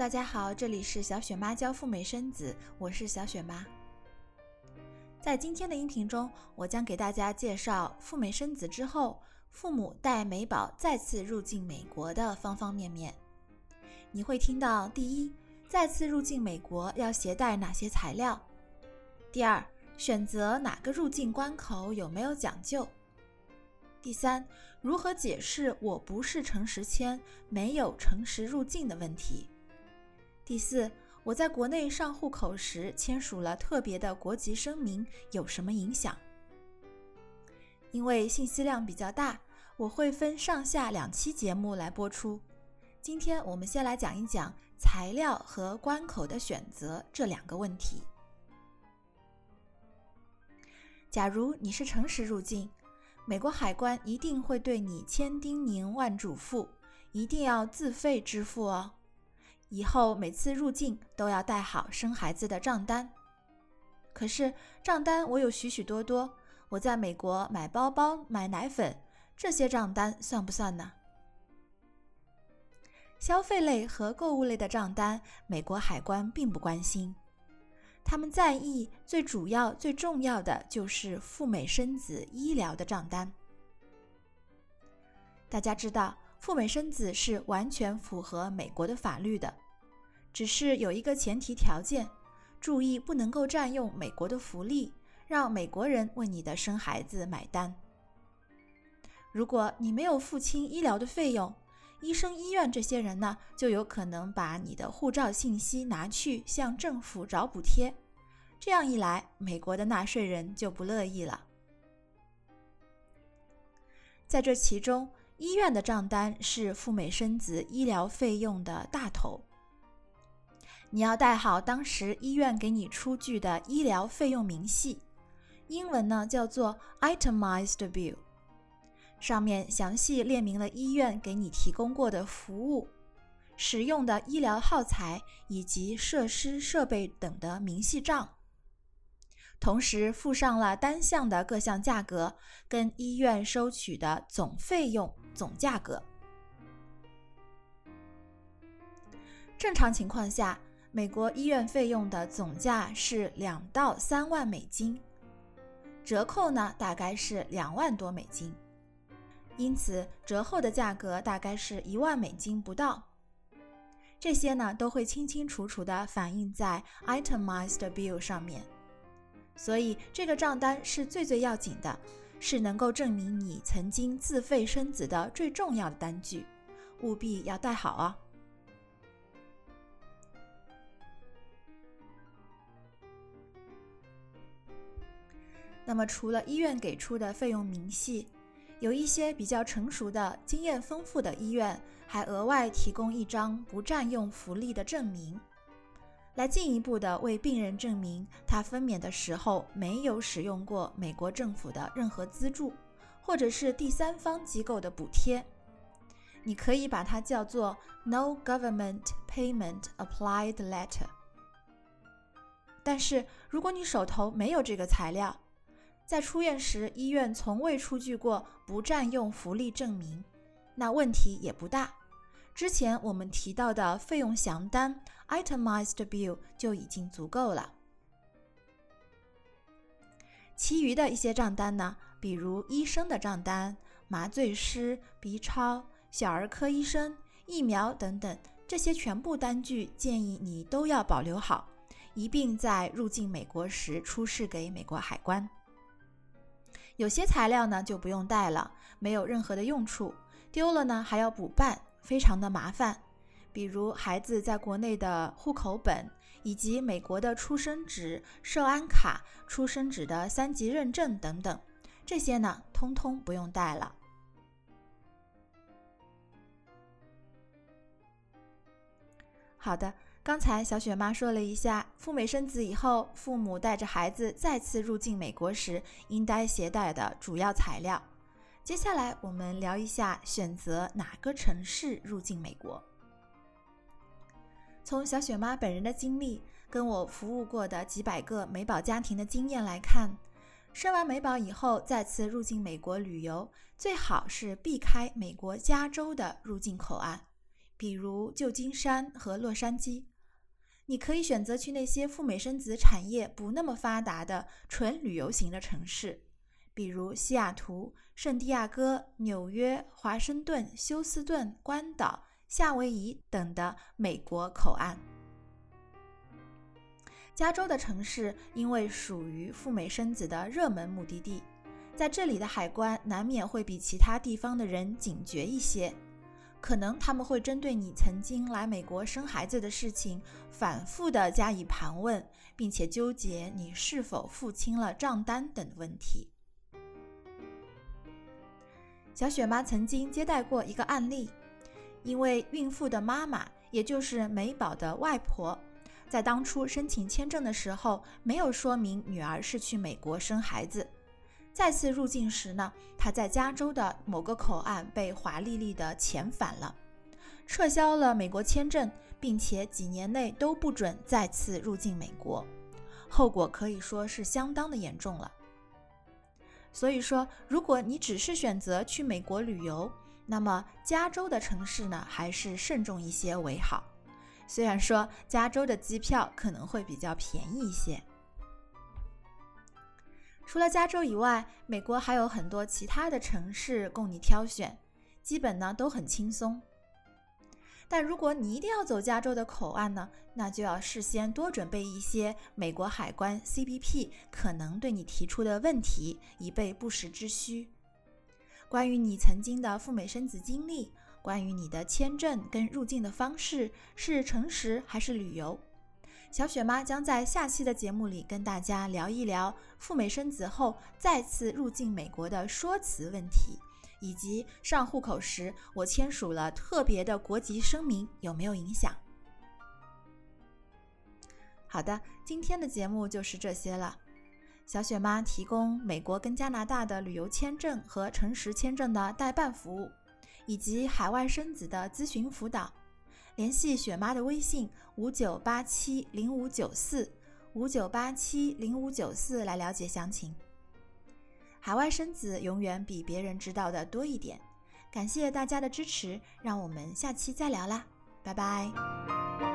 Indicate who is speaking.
Speaker 1: 大家好，这里是小雪妈教赴美生子，我是小雪妈。在今天的音频中，我将给大家介绍赴美生子之后，父母带美宝再次入境美国的方方面面。你会听到：第一，再次入境美国要携带哪些材料；第二，选择哪个入境关口有没有讲究；第三，如何解释我不是诚实签、没有诚实入境的问题；第四，我在国内上户口时签署了特别的国籍声明有什么影响？因为信息量比较大，我会分上下两期节目来播出。今天我们先来讲一讲材料和关口的选择这两个问题。假如你是诚实入境，美国海关一定会对你千叮咛万嘱咐，一定要自费支付哦。以后每次入境都要带好生孩子的账单。可是账单我有许许多多，我在美国买包包、买奶粉，这些账单算不算呢？消费类和购物类的账单，美国海关并不关心，他们在意最主要、最重要的就是赴美生子医疗的账单。大家知道，赴美生子是完全符合美国的法律的，只是有一个前提条件：注意不能够占用美国的福利，让美国人为你的生孩子买单。如果你没有付清医疗的费用，医生、医院这些人呢，就有可能把你的护照信息拿去向政府找补贴。这样一来，美国的纳税人就不乐意了。在这其中，医院的账单是赴美生子医疗费用的大头。你要带好当时医院给你出具的医疗费用明细，英文呢叫做 itemized bill。上面详细列明了医院给你提供过的服务、使用的医疗耗材以及设施设备等的明细账，同时附上了单项的各项价格跟医院收取的总费用总价格。正常情况下，美国医院费用的总价是两到三万美金，折扣呢大概是两万多美金。因此，折后的价格大概是一万美金不到。这些呢，都会清清楚楚地反映在 itemized bill 上面。所以，这个账单是最最要紧的，是能够证明你曾经自费生子的最重要的单据，务必要带好哦。那么，除了医院给出的费用明细，有一些比较成熟的、经验丰富的医院，还额外提供一张不占用福利的证明，来进一步的为病人证明他分娩的时候没有使用过美国政府的任何资助，或者是第三方机构的补贴。你可以把它叫做 “No Government Payment Applied Letter”。但是，如果你手头没有这个材料，在出院时，医院从未出具过不占用福利证明，那问题也不大。之前我们提到的费用详单 （itemized bill） 就已经足够了。其余的一些账单呢，比如医生的账单、麻醉师、B 超、小儿科医生、疫苗等等，这些全部单据建议你都要保留好，一并在入境美国时出示给美国海关。有些材料呢就不用带了，没有任何的用处，丢了呢还要补办，非常的麻烦。比如孩子在国内的户口本，以及美国的出生纸、受安卡、出生纸的三级认证等等，这些呢通通不用带了。好的。刚才小雪妈说了一下，赴美生子以后，父母带着孩子再次入境美国时应该携带的主要材料。接下来我们聊一下选择哪个城市入境美国。从小雪妈本人的经历，跟我服务过的几百个美宝家庭的经验来看，生完美宝以后再次入境美国旅游，最好是避开美国加州的入境口岸。比如旧金山和洛杉矶。你可以选择去那些赴美生子产业不那么发达的纯旅游型的城市，比如西雅图、圣地亚哥、纽约、华盛顿、休斯顿、关岛、夏威夷等的美国口岸。加州的城市因为属于赴美生子的热门目的地，在这里的海关难免会比其他地方的人警觉一些。可能他们会针对你曾经来美国生孩子的事情反复的加以盘问，并且纠结你是否付清了账单等问题。小雪妈曾经接待过一个案例，因为孕妇的妈妈，也就是美宝的外婆，在当初申请签证的时候没有说明女儿是去美国生孩子。再次入境时呢，他在加州的某个口岸被华丽丽的遣返了，撤销了美国签证，并且几年内都不准再次入境美国，后果可以说是相当的严重了。所以说，如果你只是选择去美国旅游，那么加州的城市呢，还是慎重一些为好。虽然说加州的机票可能会比较便宜一些。除了加州以外，美国还有很多其他的城市供你挑选，基本呢都很轻松。但如果你一定要走加州的口岸呢，那就要事先多准备一些美国海关 CBP 可能对你提出的问题，以备不时之需。关于你曾经的赴美生子经历，关于你的签证跟入境的方式是诚实还是旅游？小雪妈将在下期的节目里跟大家聊一聊赴美生子后再次入境美国的说辞问题，以及上户口时我签署了特别的国籍声明有没有影响。好的，今天的节目就是这些了。小雪妈提供美国跟加拿大的旅游签证和诚实签证的代办服务，以及海外生子的咨询辅导。联系雪妈的微信五九八七零五九四五九八七零五九四来了解详情。海外生子永远比别人知道的多一点，感谢大家的支持，让我们下期再聊啦，拜拜。